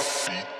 Beat.